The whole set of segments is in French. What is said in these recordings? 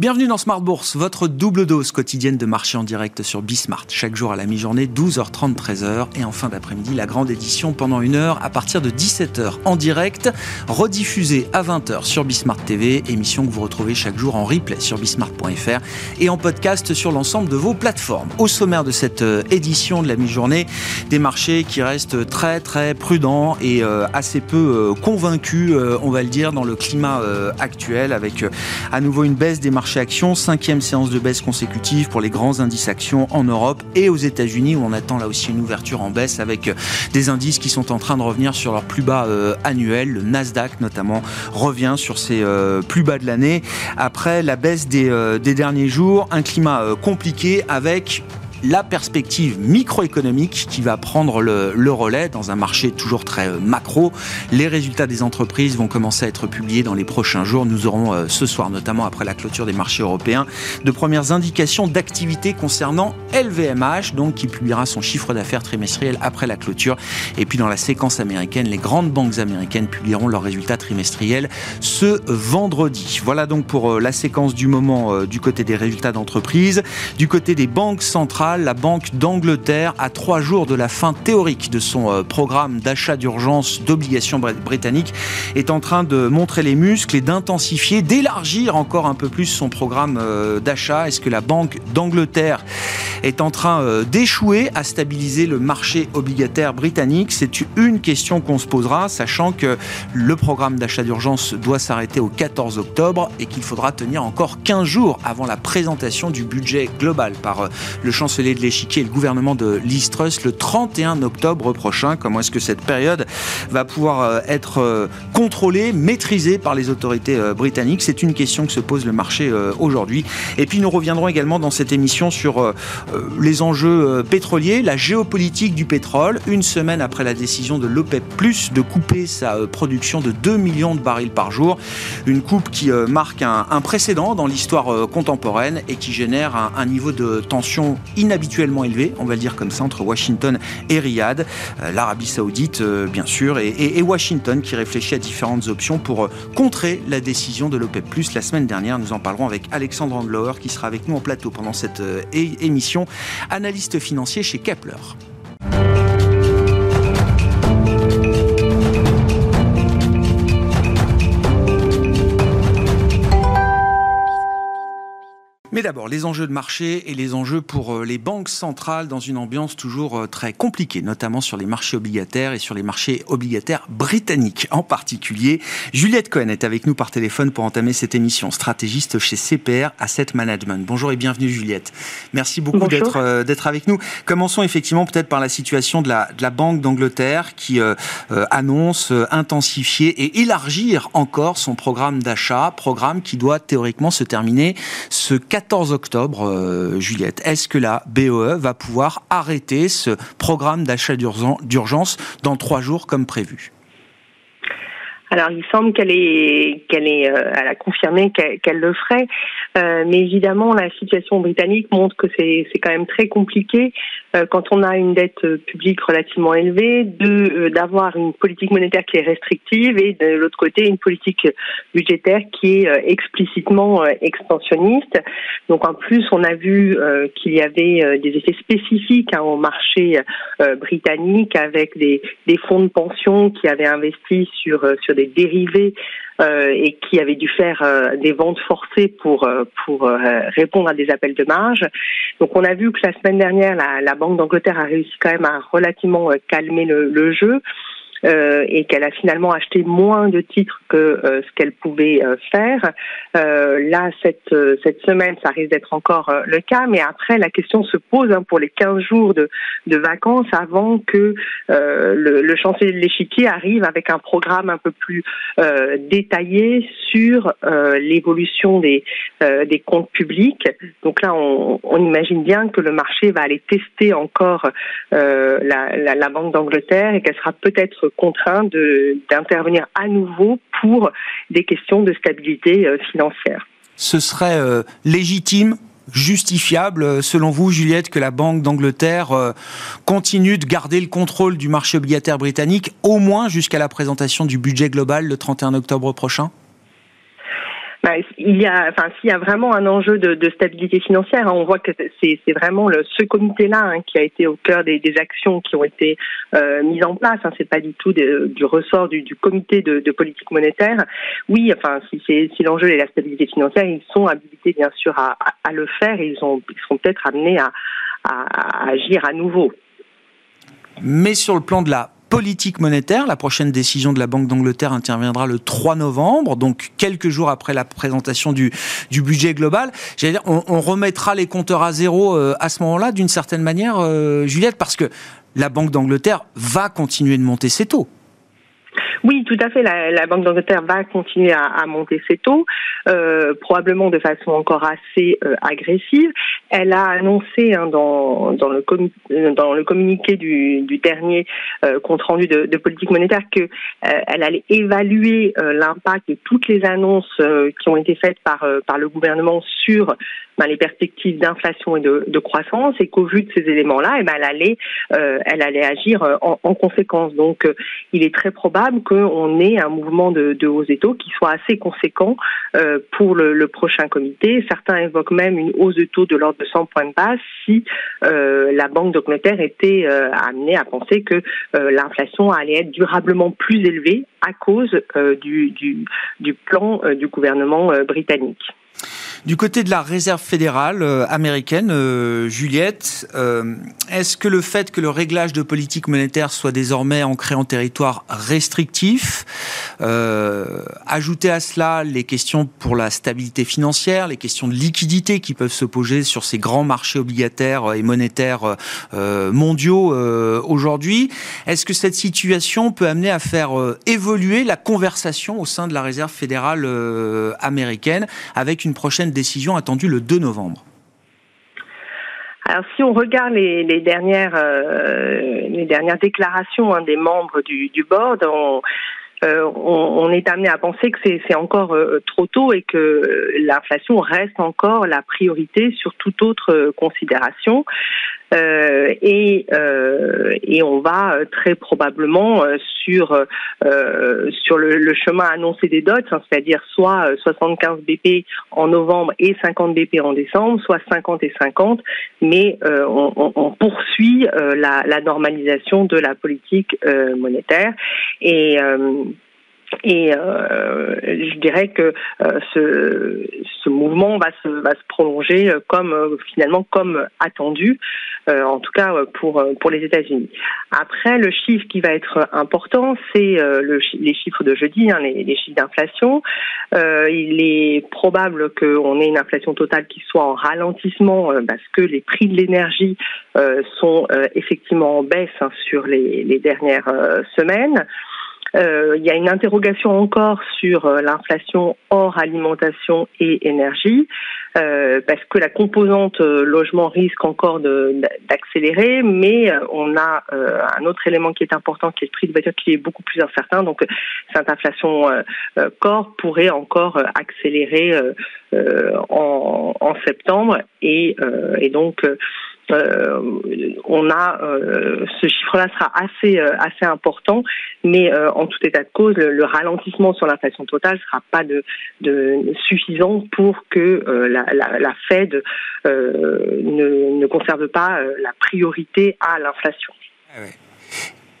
Bienvenue dans Smart Bourse, votre double dose quotidienne de marché en direct sur Bismart. Chaque jour à la mi-journée, 12h30, 13h. Et en fin d'après-midi, la grande édition pendant une heure à partir de 17h en direct, rediffusée à 20h sur Bismart TV. Émission que vous retrouvez chaque jour en replay sur bismart.fr et en podcast sur l'ensemble de vos plateformes. Au sommaire de cette euh, édition de la mi-journée, des marchés qui restent très très prudents et euh, assez peu euh, convaincus, on va le dire, dans le climat actuel avec à nouveau une baisse des marchés marché actions, cinquième séance de baisse consécutive pour les grands indices actions en Europe et aux États-Unis où on attend là aussi une ouverture en baisse avec euh, des indices qui sont en train de revenir sur leur plus bas euh, annuel. Le Nasdaq notamment revient sur ses euh, plus bas de l'année après la baisse des derniers jours. Un climat compliqué avec la perspective microéconomique qui va prendre le, relais dans un marché toujours très euh, macro. Les résultats des entreprises vont commencer à être publiés dans les prochains jours. Nous aurons euh, ce soir, notamment après la clôture des marchés européens, de premières indications d'activité concernant LVMH, donc qui publiera son chiffre d'affaires trimestriel après la clôture. Et puis dans la séquence américaine, les grandes banques américaines publieront leurs résultats trimestriels ce vendredi. Voilà donc pour euh, la séquence du moment du côté des résultats d'entreprise. Du côté des banques centrales, la Banque d'Angleterre, à trois jours de la fin théorique de son euh, programme d'achat d'urgence d'obligations britanniques, est en train de montrer les muscles et d'intensifier, d'élargir encore un peu plus son programme euh, d'achat. Est-ce que la Banque d'Angleterre est en train euh, d'échouer à stabiliser le marché obligataire britannique? C'est une question qu'on se posera, sachant que le programme d'achat d'urgence doit s'arrêter au 14 octobre et qu'il faudra tenir encore 15 jours avant la présentation du budget global par le chancelier de l'échiquier et le gouvernement de Liz le 31 octobre prochain. Comment est-ce que cette période va pouvoir euh, être euh, contrôlée, maîtrisée par les autorités euh, britanniques? C'est une question que se pose le marché aujourd'hui. Et puis nous reviendrons également dans cette émission sur les enjeux pétroliers, la géopolitique du pétrole, une semaine après la décision de l'OPEP de couper sa production de 2 millions de barils par jour. Une coupe qui marque un, précédent dans l'histoire contemporaine et qui génère un, niveau de tension habituellement élevé, on va le dire comme ça, entre Washington et Riyad, euh, l'Arabie Saoudite euh, bien sûr, et, Washington qui réfléchit à différentes options pour euh, contrer la décision de l'OPEP+. La semaine dernière, nous en parlerons avec Alexandre Anglauer qui sera avec nous en plateau pendant cette émission, analyste financier chez Kepler. Mais d'abord, les enjeux de marché et les enjeux pour euh, les banques centrales dans une ambiance toujours euh, très compliquée, notamment sur les marchés obligataires et sur les marchés obligataires britanniques en particulier. Juliette Cohen est avec nous par téléphone pour entamer cette émission, stratégiste chez CPR Asset Management. Bonjour et bienvenue Juliette. Merci beaucoup d'être euh, d'être avec nous. Commençons effectivement peut-être par la situation de la, de la Banque d'Angleterre qui annonce intensifier et élargir encore son programme d'achat, programme qui doit théoriquement se terminer ce 4 14 octobre, euh, Juliette, est-ce que la BOE va pouvoir arrêter ce programme d'achat d'urgence dans trois jours comme prévu? Alors, il semble qu'elle est, qu'elle est, euh, elle a confirmé qu'elle, le ferait, euh, mais évidemment, la situation britannique montre que c'est, quand même très compliqué quand on a une dette publique relativement élevée, de d'avoir une politique monétaire qui est restrictive et de l'autre côté une politique budgétaire qui est explicitement expansionniste. Donc, en plus, on a vu qu'il y avait des effets spécifiques hein, au marché britannique avec des, des fonds de pension qui avaient investi sur sur des dérivés euh, et qui avaient dû faire euh, des ventes forcées pour euh, pour répondre à des appels de marge. Donc on a vu que la semaine dernière, la, la Banque d'Angleterre a réussi quand même à relativement calmer le, le jeu. Euh, et qu'elle a finalement acheté moins de titres que euh, ce qu'elle pouvait euh, faire. là, cette, cette semaine, ça risque d'être encore le cas, mais après, la question se pose hein, pour les 15 jours de, de vacances avant que le, le, chancelier de l'échiquier arrive avec un programme un peu plus détaillé sur l'évolution des, des comptes publics. Donc là, on, on, imagine bien que le marché va aller tester encore la, la, la Banque d'Angleterre et qu'elle sera peut-être contraint d'intervenir à nouveau pour des questions de stabilité euh, financière. Ce serait euh, légitime justifiable, euh, selon vous, Juliette, que la Banque d'Angleterre continue de garder le contrôle du marché obligataire britannique, au moins jusqu'à la présentation du budget global le 31 octobre prochain? Bah, il y a, enfin, s'il y a vraiment un enjeu de, de stabilité financière, hein, on voit que c'est, vraiment le, ce comité-là hein, qui a été au cœur des, des actions qui ont été euh, mises en place. Hein, c'est pas du tout du ressort du, du comité de, de, politique monétaire. Oui, enfin, si, si l'enjeu est la stabilité financière, ils sont habilités bien sûr à, à, à le faire. Et ils, ont, ils seront peut-être amenés à, à agir à nouveau. Mais sur le plan de la politique monétaire. La prochaine décision de la Banque d'Angleterre interviendra le 3 novembre, donc quelques jours après la présentation du, du budget global. Dire, on, on, remettra les compteurs à zéro euh, à ce moment-là, d'une certaine manière, euh, Juliette, parce que la Banque d'Angleterre va continuer de monter ses taux. Oui, tout à fait. La, la Banque d'Angleterre va continuer à, à, monter ses taux, euh, probablement de façon encore assez euh, agressive. Elle a annoncé hein, dans, dans, le dans le communiqué du, du dernier euh, compte rendu de, de, politique monétaire que euh, elle allait évaluer euh, l'impact de toutes les annonces qui ont été faites par par le gouvernement sur ben, les perspectives d'inflation et de, de, croissance et qu'au vu de ces éléments-là, eh ben, elle allait, euh, elle allait agir en, en conséquence. Donc, euh, il est très probable qu'on ait un mouvement de, de hausse des taux qui soit assez conséquent euh, pour le, prochain comité. Certains évoquent même une hausse de taux de l'ordre de 100 points de base si euh, la Banque d'Angleterre était euh, amenée à penser que l'inflation allait être durablement plus élevée à cause du, plan du gouvernement britannique. Du côté de la réserve fédérale euh, américaine, euh, Juliette, euh, est-ce que le fait que le réglage de politique monétaire soit désormais ancré en territoire restrictif, euh, à cela les questions pour la stabilité financière, les questions de liquidité qui peuvent se poser sur ces grands marchés obligataires et monétaires mondiaux aujourd'hui, est-ce que cette situation peut amener à faire évoluer la conversation au sein de la réserve fédérale américaine avec une prochaine décision attendue le 2 novembre alors, si on regarde les, dernières euh, les dernières déclarations hein, des membres du, board, on, euh, on, est amené à penser que c'est encore euh, trop tôt et que l'inflation reste encore la priorité sur toute autre considération. Euh, et, euh, et on va euh, très probablement sur sur le, le, chemin annoncé des dots, hein, c'est-à-dire soit 75 BP en novembre et 50 BP en décembre, soit 50 et 50, mais on, on, poursuit la, la, normalisation de la politique monétaire. Et et euh, je dirais que euh, ce, ce, mouvement va se, va se prolonger comme euh, finalement comme attendu, euh, en tout cas pour pour les États-Unis. Après, le chiffre qui va être important, c'est le, les chiffres de jeudi, hein, les, les, chiffres d'inflation. il est probable qu'on ait une inflation totale qui soit en ralentissement parce que les prix de l'énergie sont effectivement en baisse hein, sur les, les dernières semaines. Euh, il y a une interrogation encore sur euh, l'inflation hors alimentation et énergie, euh, parce que la composante euh, logement risque encore d'accélérer, mais euh, on a un autre élément qui est important, qui est le prix de voiture, qui est beaucoup plus incertain. Donc cette inflation corps pourrait encore accélérer en, en, septembre, et, et donc euh, on a euh, ce chiffre-là sera assez euh, assez important, mais euh, en tout état de cause, le, le ralentissement sur l'inflation totale sera pas de, suffisant pour que euh, la, la, Fed ne, ne, conserve pas la priorité à l'inflation. Ah.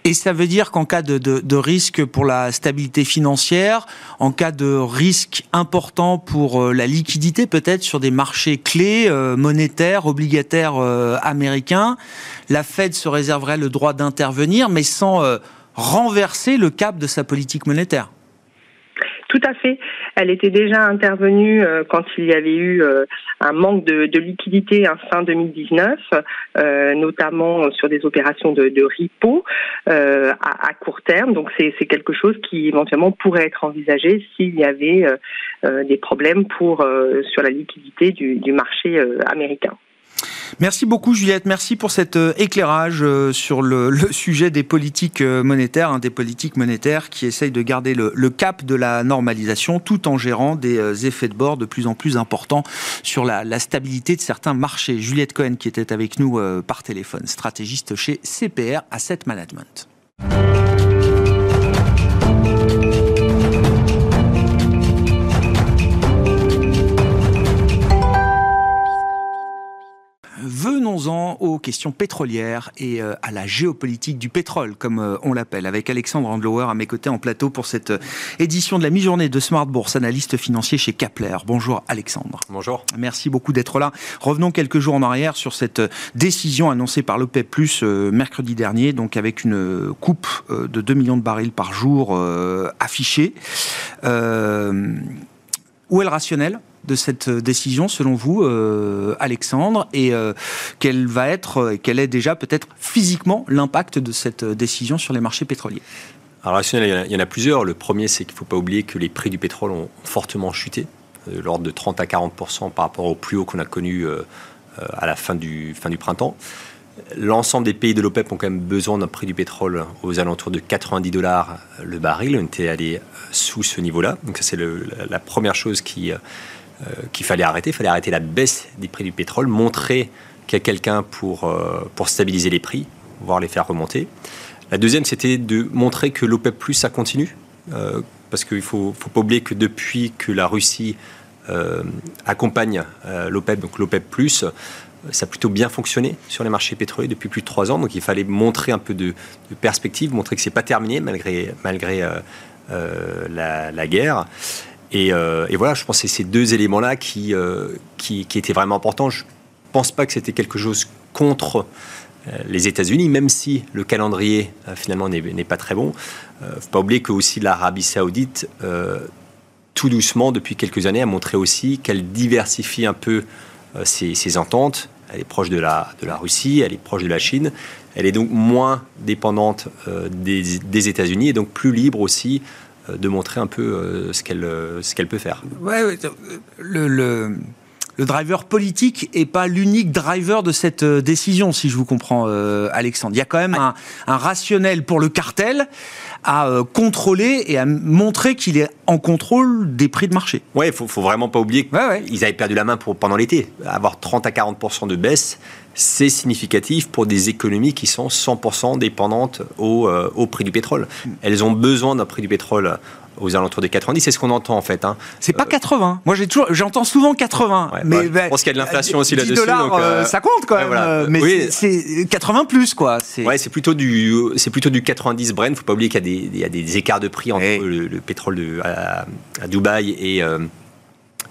Et ça veut dire qu'en cas de, de, de, risque pour la stabilité financière, en cas de risque important pour euh, la liquidité peut-être sur des marchés clés euh, monétaires, obligataires euh, américains, la Fed se réserverait le droit d'intervenir, mais sans euh, renverser le cap de sa politique monétaire. Tout à fait. Elle était déjà intervenue euh, quand il y avait eu euh, un manque de, de liquidité en fin 2019, euh, notamment sur des opérations de, de repo euh, à, court terme. Donc c'est quelque chose qui éventuellement pourrait être envisagé s'il y avait des problèmes pour sur la liquidité du marché américain. Merci beaucoup Juliette, merci pour cet euh, éclairage euh, sur le, sujet des politiques euh, monétaires, hein, des politiques monétaires qui essayent de garder le, le, cap de la normalisation tout en gérant des effets de bord de plus en plus importants sur la, la stabilité de certains marchés. Juliette Cohen qui était avec nous par téléphone, stratégiste chez CPR Asset Management. Parlons-en aux questions pétrolières et euh, à la géopolitique du pétrole, comme euh, on l'appelle, avec Alexandre Andlauer à mes côtés en plateau pour cette euh, édition de la mi-journée de Smart Bourse, analyste financier chez Kapler. Bonjour Alexandre. Bonjour. Merci beaucoup d'être là. Revenons quelques jours en arrière sur cette décision annoncée par l'OPEP mercredi dernier, donc avec une coupe de 2 millions de barils par jour affichée. où est le rationnel? De cette décision, selon vous, euh, Alexandre, et euh, quel va être, quel est déjà peut-être physiquement l'impact de cette décision sur les marchés pétroliers? Alors, il y en a plusieurs. Le premier, c'est qu'il ne faut pas oublier que les prix du pétrole ont fortement chuté, de euh, l'ordre de 30 à 40 par rapport au plus haut qu'on a connu à la fin du, fin du printemps. L'ensemble des pays de l'OPEP ont quand même besoin d'un prix du pétrole aux alentours de 90 dollars le baril. On était allé sous ce niveau-là. Donc ça, c'est la première chose qui, euh, qu'il fallait arrêter. Il fallait arrêter la baisse des prix du pétrole, montrer qu'il y a quelqu'un pour, euh, pour stabiliser les prix, voire les faire remonter. La deuxième, c'était de montrer que l'OPEP ça continue. Euh, parce qu'il ne faut, faut, pas oublier que depuis que la Russie accompagne l'OPEP, donc l'OPEP ça a plutôt bien fonctionné sur les marchés pétroliers depuis plus de trois ans. Donc il fallait montrer un peu de, perspective, montrer que c'est pas terminé malgré, malgré la, guerre. Euh, et, voilà, je pense que c'est ces deux éléments-là qui, euh, étaient vraiment importants. Je ne pense pas que c'était quelque chose contre euh, les États-Unis, même si le calendrier finalement n'est pas très bon. Il ne faut pas oublier que l'Arabie saoudite, tout doucement, depuis quelques années, a montré aussi qu'elle diversifie un peu ses, ententes. Elle est proche de la, Russie, elle est proche de la Chine. Elle est donc moins dépendante des, États-Unis et donc plus libre aussi de montrer un peu euh, ce qu'elle euh, ce qu'elle peut faire. Le, le, driver politique est pas l'unique driver de cette décision, si je vous comprends, Alexandre. Il y a quand même un, un, rationnel pour le cartel à contrôler et à montrer qu'il est en contrôle des prix de marché. Oui, il faut, faut vraiment pas oublier qu'ils avaient perdu la main pour, pendant l'été. Avoir 30 à 40% de baisse, c'est significatif pour des économies qui sont 100% dépendantes au, euh, au, prix du pétrole. Elles ont besoin d'un prix du pétrole aux alentours des 90, c'est ce qu'on entend en fait. Hein. C'est pas 80. Moi j'ai toujours, j'entends souvent 80. mais je pense qu'il y a de l'inflation aussi là-dessus. dollars, donc, euh, ça compte quand même. Mais c'est 80 plus quoi. Ouais, c'est plutôt du, c'est plutôt du 90 Brent. Faut pas oublier qu'il y, y, a des écarts de prix entre le, pétrole de, à, Dubaï et euh,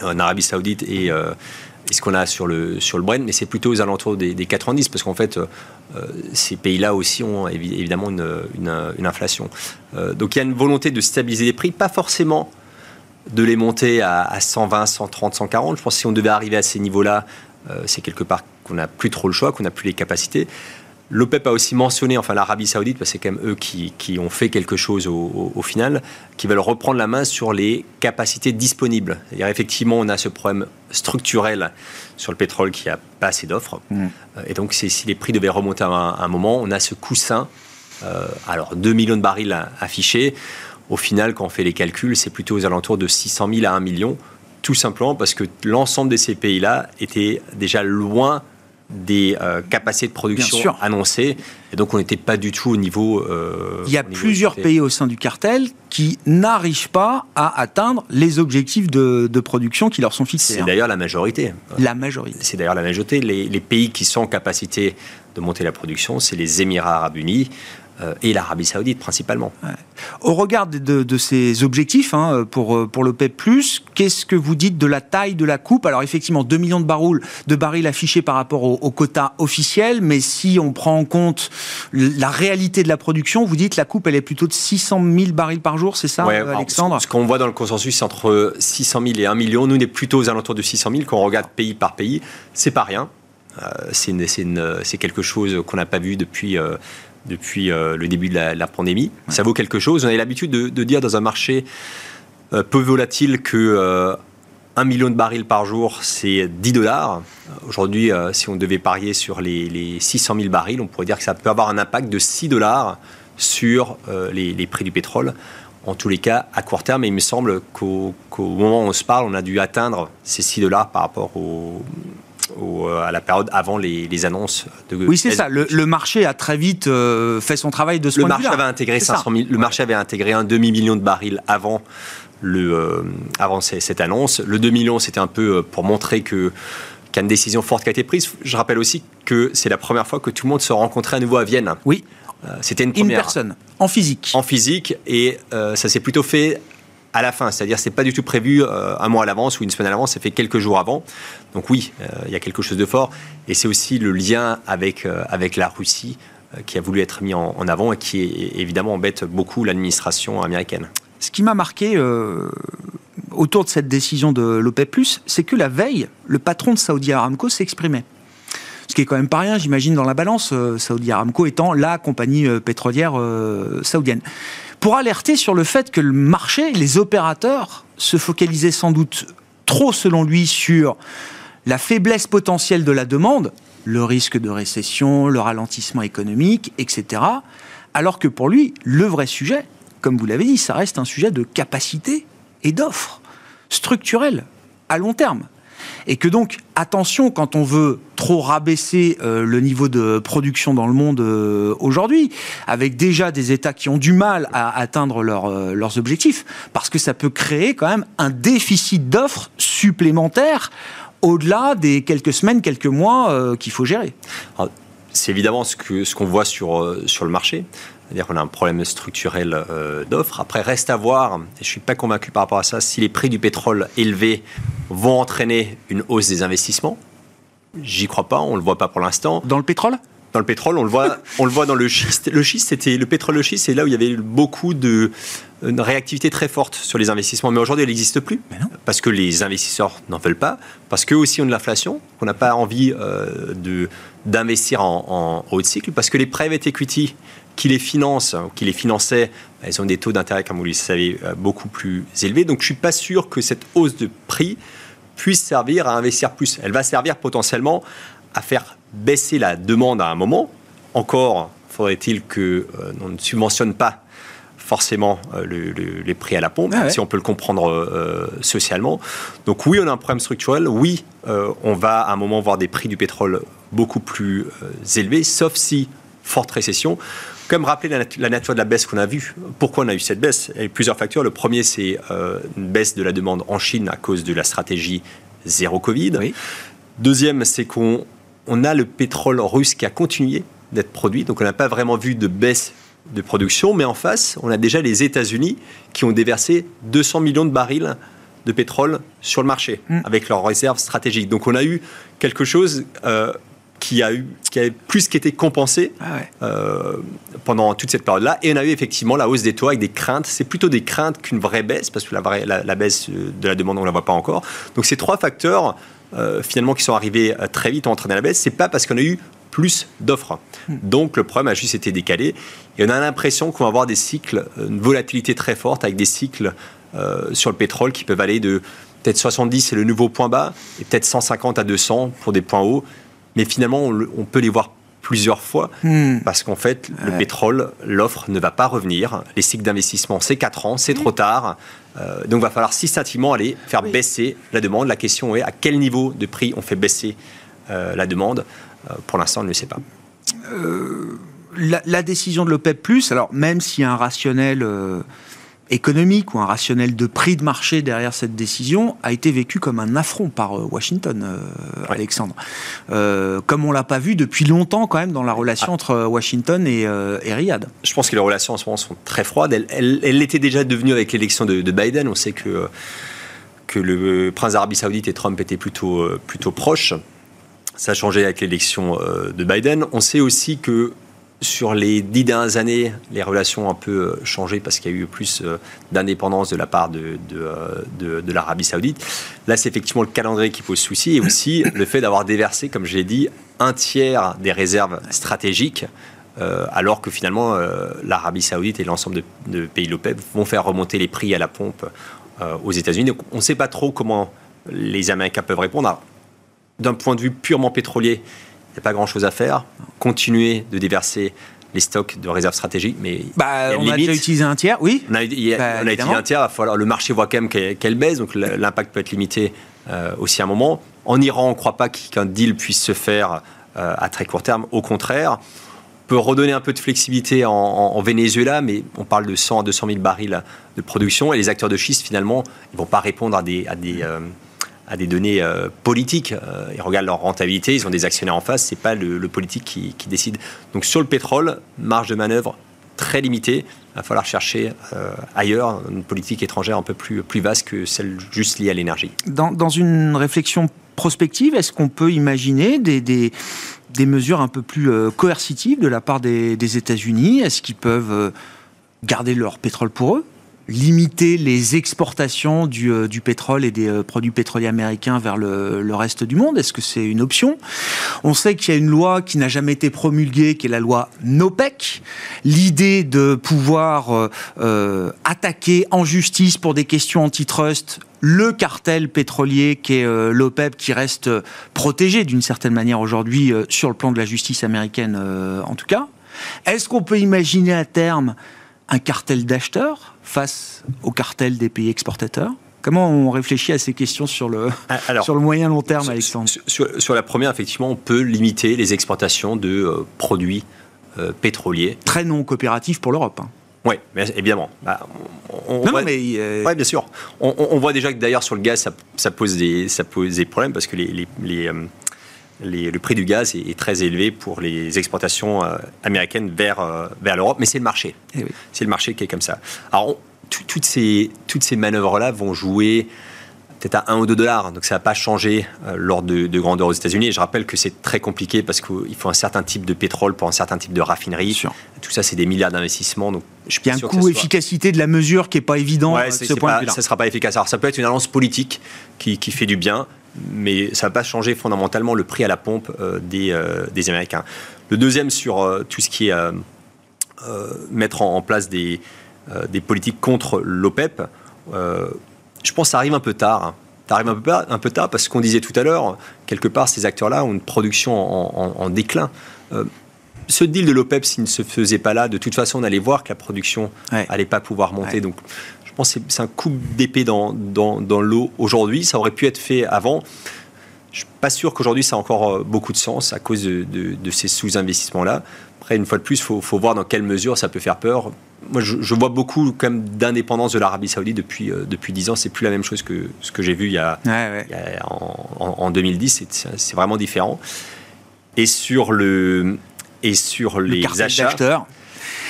en Arabie Saoudite et ce qu'on a sur le, sur le mais c'est plutôt aux alentours des, 90, parce qu'en fait, euh, ces pays-là aussi ont évidemment une, une, inflation. Euh, donc il y a une volonté de stabiliser les prix, pas forcément de les monter à, 120, 130, 140. Je pense que si on devait arriver à ces niveaux-là, euh, c'est quelque part qu'on n'a plus trop le choix, qu'on n'a plus les capacités. L'OPEP a aussi mentionné, enfin l'Arabie Saoudite, parce que c'est quand même eux qui, qui, ont fait quelque chose au, final, qui veulent reprendre la main sur les capacités disponibles. Effectivement, on a ce problème structurel sur le pétrole qui a pas assez d'offres. Mmh. Euh, et donc, si les prix devaient remonter à un, moment, on a ce coussin. Euh, alors, 2 millions de barils affichés. Au final, quand on fait les calculs, c'est plutôt aux alentours de 600 000 à 1 million. Tout simplement parce que l'ensemble de ces pays-là étaient déjà loin des euh, capacités de production annoncées. Et donc, on n'était pas du tout au niveau. Euh, Il y a plusieurs pays au sein du cartel qui n'arrivent pas à atteindre les objectifs de, production qui leur sont fixés. C'est hein. d'ailleurs la majorité. La majorité. C'est d'ailleurs la majorité. Les, les, pays qui sont en capacité de monter la production, c'est les Émirats arabes unis, et l'Arabie Saoudite principalement. Au regard de, ces objectifs hein, pour, euh, pour l'OPEP, qu'est-ce que vous dites de la taille de la coupe? Alors, effectivement, 2 millions de barils, de barils affichés par rapport au, quota officiel, mais si on prend en compte la réalité de la production, vous dites la coupe, elle est plutôt de 600 000 barils par jour, c'est ça, Alexandre? Ce qu'on voit dans le consensus, c'est entre 600 000 et 1 million. Nous, on est plutôt aux alentours de 600 000. Quand on regarde pays par pays, c'est pas rien. Euh, c'est quelque chose qu'on n'a pas vu depuis depuis euh, le début de la, pandémie. Ça vaut quelque chose. On a l'habitude de, dire dans un marché euh, peu volatile que euh, 1 million de barils par jour, c'est 10 dollars. Aujourd'hui, euh, si on devait parier sur les, 600 000 barils, on pourrait dire que ça peut avoir un impact de 6 dollars sur les, les, prix du pétrole. En tous les cas, à court terme, il me semble qu'au moment où on se parle, on a dû atteindre ces 6 dollars par rapport au, euh, à la période avant les, annonces de. Oui, c'est ça. Le, marché a très vite euh, fait son travail de ce le marché avait intégré 500 Le marché avait intégré un demi million de barils avant le euh, avant cette annonce. Le 2 millions, c'était un peu pour montrer que qu'il y a une décision forte qui a été prise. Je rappelle aussi que c'est la première fois que tout le monde se rencontrait à nouveau à Vienne. Oui. C'était une première. In personne, en physique. En physique, et ça s'est plutôt fait à la fin. C'est-à-dire, c'est pas du tout prévu euh, un mois à l'avance ou une semaine à l'avance, c'est fait quelques jours avant. Donc oui, euh, il y a quelque chose de fort. Et c'est aussi le lien avec, euh, avec la Russie qui a voulu être mis en, avant et qui évidemment embête beaucoup l'administration américaine. Ce qui m'a marqué autour de cette décision de l'OPEP+, c'est que la veille, le patron de Saudi Aramco s'exprimait. Ce qui est quand même pas rien, j'imagine, dans la balance, Saudi Aramco étant la compagnie pétrolière saoudienne pour alerter sur le fait que le marché, les opérateurs, se focalisaient sans doute trop, selon lui, sur la faiblesse potentielle de la demande, le risque de récession, le ralentissement économique, etc. Alors que pour lui, le vrai sujet, comme vous l'avez dit, ça reste un sujet de capacité et d'offre structurelle à long terme. Et que donc, attention quand on veut trop rabaisser euh, le niveau de production dans le monde euh, aujourd'hui, avec déjà des États qui ont du mal à atteindre euh, leurs objectifs, parce que ça peut créer quand même un déficit d'offres supplémentaire au-delà des quelques semaines, quelques mois qu'il faut gérer. C'est évidemment ce qu'on ce voit sur, sur le marché. C'est-à-dire qu'on a un problème structurel euh, d'offres. Après, reste à voir, et je ne suis pas convaincu par rapport à ça, si les prix du pétrole élevés vont entraîner une hausse des investissements. J'y crois pas, on ne le voit pas pour l'instant. Dans le pétrole? Dans le pétrole, on le voit, on le voit dans le schiste. Le schiste, c'était le pétrole, le schiste, c'est là où il y avait beaucoup de une réactivité très forte sur les investissements. Mais aujourd'hui, elle n'existe plus parce que les investisseurs n'en veulent pas, parce qu'eux aussi ont de l'inflation, qu'on n'a pas envie euh, de d'investir en, en haut de cycle, parce que les private equity qui les financent, qui les finançaient, elles ont des taux d'intérêt, comme vous le savez, euh, beaucoup plus élevés. Donc je ne suis pas sûr que cette hausse de prix puisse servir à investir plus. Elle va servir potentiellement à faire baisser la demande à un moment. Encore faudrait-il que euh, on ne subventionne pas forcément euh, les prix à la pompe, ah si on peut le comprendre socialement. Donc oui, on a un problème structurel. Oui, on va à un moment voir des prix du pétrole beaucoup plus élevés, sauf si forte récession quand rappeler la, nature de la baisse qu'on a vue. Pourquoi on a eu cette baisse? Il y a eu plusieurs facteurs. Le premier, c'est euh, une baisse de la demande en Chine à cause de la stratégie zéro Covid. Deuxième, c'est qu'on on a le pétrole russe qui a continué d'être produit. Donc on n'a pas vraiment vu de baisse de production. Mais en face, on a déjà les États-Unis qui ont déversé 200 millions de barils de pétrole sur le marché mm. avec leurs réserves stratégiques. Donc on a eu quelque chose euh, qui a eu qui a plus qu'été compensé ah euh, pendant toute cette période-là. Et on a eu effectivement la hausse des taux avec des craintes. C'est plutôt des craintes qu'une vraie baisse, parce que la, vraie, la, baisse de la demande, on ne la voit pas encore. Donc ces trois facteurs, euh, finalement, qui sont arrivés euh, très vite, ont entraîné la baisse. C'est pas parce qu'on a eu plus d'offres. Hmm. Donc le problème a juste été décalé. Et on a l'impression qu'on va avoir des cycles, une volatilité très forte avec des cycles sur le pétrole qui peuvent aller de peut-être 70, c'est le nouveau point bas, et peut-être 150 à 200 pour des points hauts mais finalement, on, peut les voir plusieurs fois, hmm. parce qu'en fait, le pétrole, l'offre ne va pas revenir. Les cycles d'investissement, c'est 4 ans, c'est trop tard. Euh, donc, il va falloir systématiquement aller faire baisser la demande. La question est à quel niveau de prix on fait baisser euh, la demande? Euh, Pour l'instant, on ne le sait pas. La, la, décision de l'OPEP, alors même s'il y a un rationnel économique ou un rationnel de prix de marché derrière cette décision a été vécu comme un affront par euh, Washington, euh, Alexandre. Euh, comme on l'a pas vu depuis longtemps quand même dans la relation ah. entre Washington et, Riyad. Je pense que les relations en ce moment sont très froides. Elles, l'étaient déjà devenues avec l'élection de, Biden. On sait que, que le prince d'Arabie Saoudite et Trump étaient plutôt, plutôt proches. Ça a changé avec l'élection de Biden. On sait aussi que sur les dix dernières années, les relations ont un peu euh, changé parce qu'il y a eu plus euh, d'indépendance de la part de, euh, de, de, l'Arabie saoudite. Là, c'est effectivement le calendrier qui pose souci et aussi le fait d'avoir déversé, comme je l'ai dit, un tiers des réserves stratégiques, alors que finalement, l'Arabie saoudite et l'ensemble de, de, pays de l'OPEP vont faire remonter les prix à la pompe aux États-Unis. Donc, on ne sait pas trop comment les Américains peuvent répondre. D'un point de vue purement pétrolier, n'y a pas grand-chose à faire. Continuer de déverser les stocks de réserves stratégiques, mais bah, on a déjà utilisé un tiers, oui. On a, utilisé un tiers. le marché voit quand même qu'elle baisse, donc l'impact peut être limité euh, aussi à un moment. En Iran, on ne croit pas qu'un deal puisse se faire euh, à très court terme. Au contraire, on peut redonner un peu de flexibilité en, Venezuela, mais on parle de 100 à 200 000 barils de production et les acteurs de schiste finalement, ils vont pas répondre à des, à des euh, à des données euh, politiques. Euh, ils regardent leur rentabilité, ils ont des actionnaires en face, c'est pas le, politique qui, décide. Donc sur le pétrole, marge de manœuvre très limitée. Il va falloir chercher ailleurs une politique étrangère un peu plus, plus vaste que celle juste liée à l'énergie. Dans, une réflexion prospective, est-ce qu'on peut imaginer des, des, mesures un peu plus coercitives de la part des États-Unis? Est-ce qu'ils peuvent garder leur pétrole pour eux? Limiter les exportations du, euh, pétrole et des euh, produits pétroliers américains vers le, reste du monde Est-ce que c'est une option? On sait qu'il y a une loi qui n'a jamais été promulguée, qui est la loi NOPEC. L'idée de pouvoir euh, attaquer en justice pour des questions antitrust le cartel pétrolier qui est l'OPEP qui reste protégé d'une certaine manière aujourd'hui sur le plan de la justice américaine en tout cas. Est-ce qu'on peut imaginer à terme un cartel d'acheteurs? Face au cartel des pays exportateurs? Comment on réfléchit à ces questions sur le, ah, sur le moyen long terme, Alexandre? sur, la première, effectivement, on peut limiter les exportations de euh, produits euh, pétroliers. Très non coopératifs pour l'Europe. Hein. Oui, évidemment. Bah, on, non, mais euh, ouais, bien sûr. On, voit déjà que d'ailleurs sur le gaz, ça, pose des, ça pose des problèmes parce que les, le prix du gaz est, très élevé pour les exportations euh, américaines vers, euh, vers l'Europe, mais c'est le marché. Eh c'est le marché qui est comme ça. Alors, toutes ces, toutes ces manœuvres-là vont jouer peut-être à 1 ou 2 dollars, donc ça va pas changer euh, lors de, de grandeur aux États-Unis. Et je rappelle que c'est très compliqué parce qu'il faut un certain type de pétrole pour un certain type de raffinerie. Tout ça, c'est des milliards d'investissements. Donc, je Il y a un coût efficacité de la mesure qui n'est pas évident ouais, ce point Ça ne sera pas efficace. Alors, ça peut être une alliance politique qui, qui fait du bien mais ça va pas changer fondamentalement le prix à la pompe euh, euh, des, Américains. Le deuxième sur euh, tout ce qui est mettre en, place des, politiques contre l'OPEP, je pense que ça arrive un peu tard. Hein. Ça arrive un peu, un peu tard parce qu'on disait tout à l'heure, quelque part, ces acteurs-là ont une production en, déclin ce deal de l'OPEP, s'il ne se faisait pas là, de toute façon, on allait voir que la production n'allait pas pouvoir monter. Donc, je pense que c'est un coup d'épée dans, dans, l'eau aujourd'hui. Ça aurait pu être fait avant. Je ne suis pas sûr qu'aujourd'hui ça a encore euh, beaucoup de sens à cause de, de, ces sous-investissements-là. Après, une fois de plus, il faut, faut, voir dans quelle mesure ça peut faire peur. Moi, je, vois beaucoup d'indépendance de l'Arabie Saoudite depuis, euh, depuis 10 ans. C'est plus la même chose que ce que j'ai vu il y a, en, en, 2010. C'est vraiment différent. Et sur, le, et sur les achats.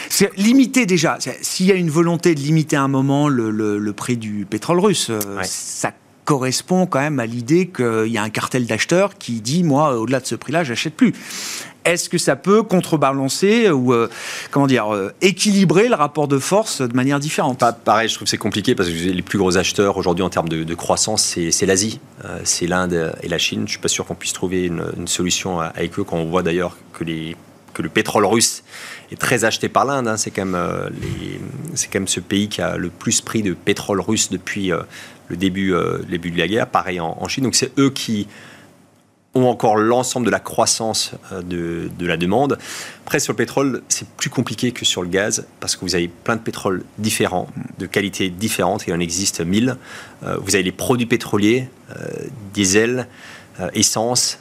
C'est limité déjà. S'il y a une volonté de limiter à un moment le, prix du pétrole russe, euh, ça correspond quand même à l'idée qu'il y a un cartel d'acheteurs qui dit moi au-delà de ce prix-là j'achète plus. Est-ce que ça peut contrebalancer ou euh, comment dire euh, équilibrer le rapport de force de manière différente? Pas, Pareil, je trouve que c'est compliqué parce que les plus gros acheteurs aujourd'hui en termes de, croissance, c'est l'Asie, c'est l'Inde et la Chine. Je suis pas sûr qu'on puisse trouver une, solution avec eux quand on voit d'ailleurs que les que le pétrole russe très acheté par l'Inde. Hein. C'est quand, même, euh, c'est quand même ce pays qui a le plus pris de pétrole russe depuis euh, le début, euh, début de la guerre, pareil en, Chine. Donc c'est eux qui ont encore l'ensemble de la croissance de, de, la demande. Après, sur le pétrole, c'est plus compliqué que sur le gaz, parce que vous avez plein de pétroles différents, de qualités différentes, il en existe mille. vous avez les produits pétroliers, diesel, essence.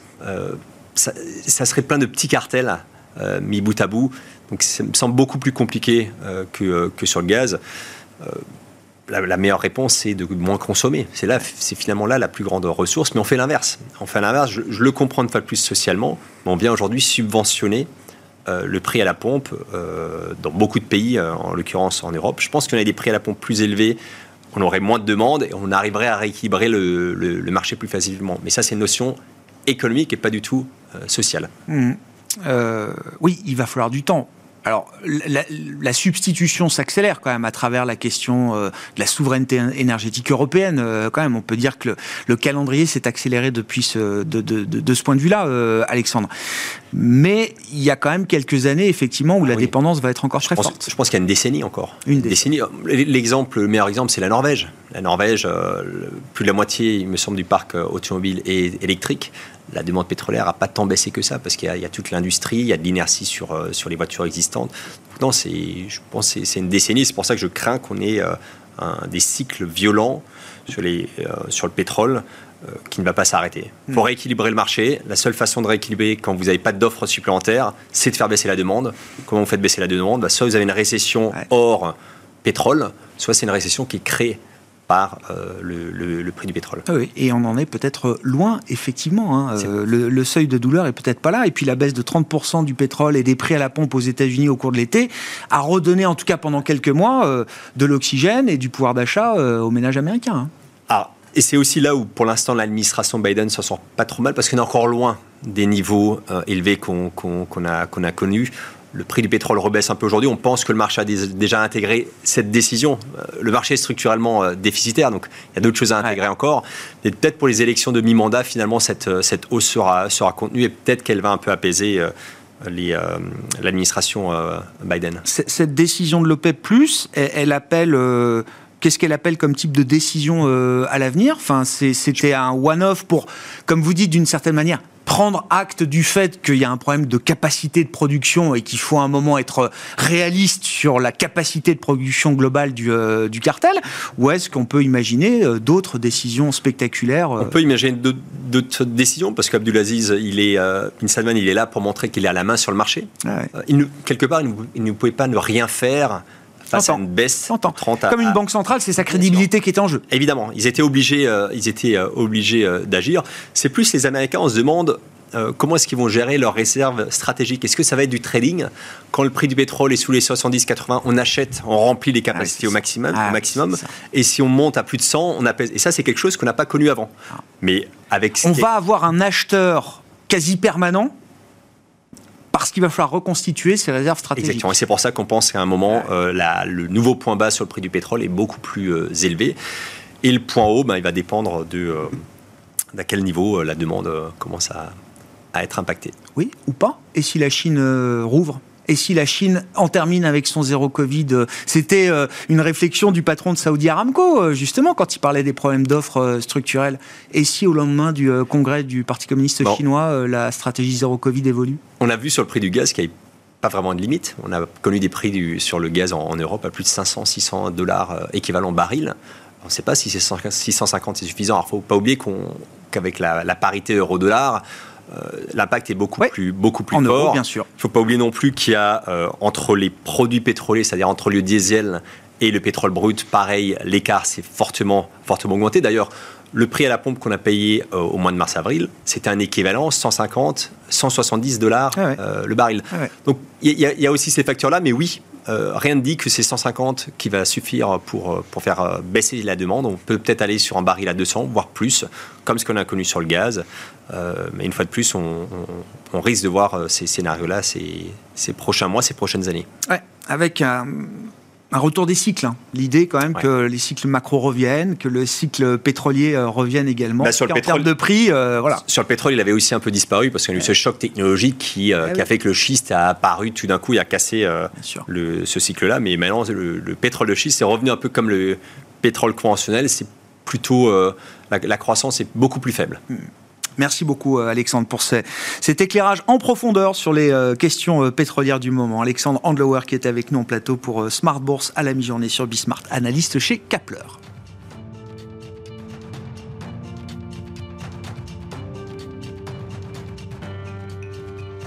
Ça, serait plein de petits cartels euh, mis bout à bout. Donc ça me semble beaucoup plus compliqué euh, que, euh, que, sur le gaz. La, meilleure réponse, c'est de moins consommer. C'est finalement là la plus grande ressource. Mais on fait l'inverse. On fait l'inverse. Je, le comprends une fois de plus socialement, on vient aujourd'hui subventionner le prix à la pompe dans beaucoup de pays, en l'occurrence en Europe. Je pense qu'on a des prix à la pompe plus élevés. On aurait moins de demandes et on arriverait à rééquilibrer le, le, marché plus facilement. Mais ça, c'est une notion économique et pas du tout sociale. Mmh. Euh, oui, il va falloir du temps. Alors, la, substitution s'accélère quand même à travers la question euh, de la souveraineté énergétique européenne. Euh, quand même, on peut dire que le, calendrier s'est accéléré depuis de, ce point de vue-là, Alexandre. Mais il y a quand même quelques années, effectivement, où la dépendance va être encore très forte. Je pense qu'il y a une décennie encore. Une décennie. L'exemple, le meilleur exemple, c'est la Norvège. La Norvège, plus de la moitié, il me semble, du parc automobile est électrique la demande pétrolière n'a pas tant baissé que ça, parce qu'il y, a toute l'industrie, il y a de l'inertie sur, euh, sur les voitures existantes. Non, je pense que c'est une décennie, c'est pour ça que je crains qu'on ait euh, un, des cycles violents sur, les, euh, sur le pétrole qui ne va pas s'arrêter. Faut hmm. rééquilibrer le marché. La seule façon de rééquilibrer quand vous n'avez pas d'offres supplémentaires, c'est de faire baisser la demande. Comment vous faites baisser la demande bah, Soit vous avez une récession hors pétrole, soit c'est une récession qui est créée par euh, le, prix du pétrole. Ah oui, et on en est peut-être loin, effectivement. Hein. Euh, le, seuil de douleur est peut-être pas là. Et puis la baisse de 30% du pétrole et des prix à la pompe aux États-Unis au cours de l'été a redonné, en tout cas pendant quelques mois, euh, de l'oxygène et du pouvoir d'achat aux ménages américains. Hein. Ah, et c'est aussi là où, pour l'instant, l'administration Biden s'en sort pas trop mal parce qu'on est encore loin des niveaux élevés qu'on a, qu'on a connus le prix du pétrole rebaisse un peu aujourd'hui. On pense que le marché a déjà intégré cette décision. Euh, le marché est structurellement euh, déficitaire, donc il y a d'autres choses à intégrer encore. Et peut-être pour les élections de mi-mandat, finalement, cette, euh, cette hausse sera, sera contenue et peut-être qu'elle va un peu apaiser l'administration Biden. Cette décision de l'OPEP, elle, elle appelle. Qu'est-ce qu'elle appelle comme type de décision à l'avenir? Enfin, c'était un one-off pour, comme vous dites, d'une certaine manière, prendre acte du fait qu'il y a un problème de capacité de production et qu'il faut à un moment être réaliste sur la capacité de production globale du, euh, cartel Ou est-ce qu'on peut imaginer euh, d'autres décisions spectaculaires euh? On peut imaginer d'autres décisions parce qu'Abdulaziz, il est, Bin Salman, il est là pour montrer qu'il a la main sur le marché. Ah il, quelque part, il ne pouvait pas ne rien faire face à une baisse 30 Comme une banque centrale, c'est sa crédibilité qui est en jeu. Évidemment, ils étaient obligés, euh, ils étaient euh, obligés euh, d'agir. C'est plus les Américains, on se demande comment est-ce qu'ils vont gérer leurs réserves stratégiques Est-ce que ça va être du trading? Quand le prix du pétrole est sous les 70-80, on achète, on remplit les capacités au maximum. au ah, maximum et si on monte à plus de 100, on apaise. Et ça, c'est quelque chose qu'on n'a pas connu avant. Ah. Mais avec on va avoir un acheteur quasi permanent parce qu'il va falloir reconstituer ces réserves stratégiques. Exactement, et c'est pour ça qu'on pense qu'à un moment, euh, le nouveau point bas sur le prix du pétrole est beaucoup plus euh, élevé. Et le point haut, ben, il va dépendre de euh, d'à quel niveau la demande commence à, à être impactée. Oui, ou pas. Et si la Chine rouvre et si la Chine en termine avec son zéro Covid C'était euh, une réflexion du patron de Saudi Aramco, euh, justement, quand il parlait des problèmes d'offres euh, structurelles. Et si au lendemain du congrès du Parti communiste chinois, la stratégie zéro Covid évolue? On a vu sur le prix du gaz qu'il n'y a pas vraiment de limite. On a connu des prix sur le gaz en, Europe à plus de 500, 600 dollars équivalent baril. On ne sait pas si c'est 650 c'est suffisant. Alors, il ne faut pas oublier qu'avec la, la, parité euro-dollar, euh, l'impact est beaucoup plus, beaucoup plus fort. bien sûr. Il ne faut pas oublier non plus qu'il y a euh, entre les produits pétroliers, c'est-à-dire entre le diesel et le pétrole brut, pareil, l'écart s'est fortement, fortement augmenté. D'ailleurs, le prix à la pompe qu'on a payé euh, au mois de mars-avril, c'était un équivalent 150, 170 dollars ah le baril. Ah Donc il y, y, a aussi ces facteurs-là, mais oui, euh, rien ne dit que c'est 150 qui va suffire pour, euh, pour faire euh, baisser la demande. On peut peut-être aller sur un baril à 200, voire plus, comme ce qu'on a connu sur le gaz. mais une fois de plus, on, risque de voir ces scénarios-là ces, ces, prochains mois, ces prochaines années. Ouais, avec un, un retour des cycles. Hein. L'idée quand même que les cycles macro reviennent, que le cycle pétrolier euh, revienne également. Bah, sur le pétrole, de prix, euh, voilà. Sur le pétrole, il avait aussi un peu disparu parce qu'il y a eu ce choc technologique qui, euh, ah a fait que le schiste a apparu tout d'un coup, il a cassé le, ce cycle-là. Mais maintenant, le, pétrole de schiste est revenu un peu comme le pétrole conventionnel. C'est plutôt la, croissance est beaucoup plus faible. Hmm. Merci beaucoup euh, Alexandre pour cet éclairage en profondeur sur les euh, questions euh, pétrolières du moment. Alexandre Andlower qui est avec nous en plateau pour Smart Bourse à la mi-journée sur Bismart, analyste chez Kapler.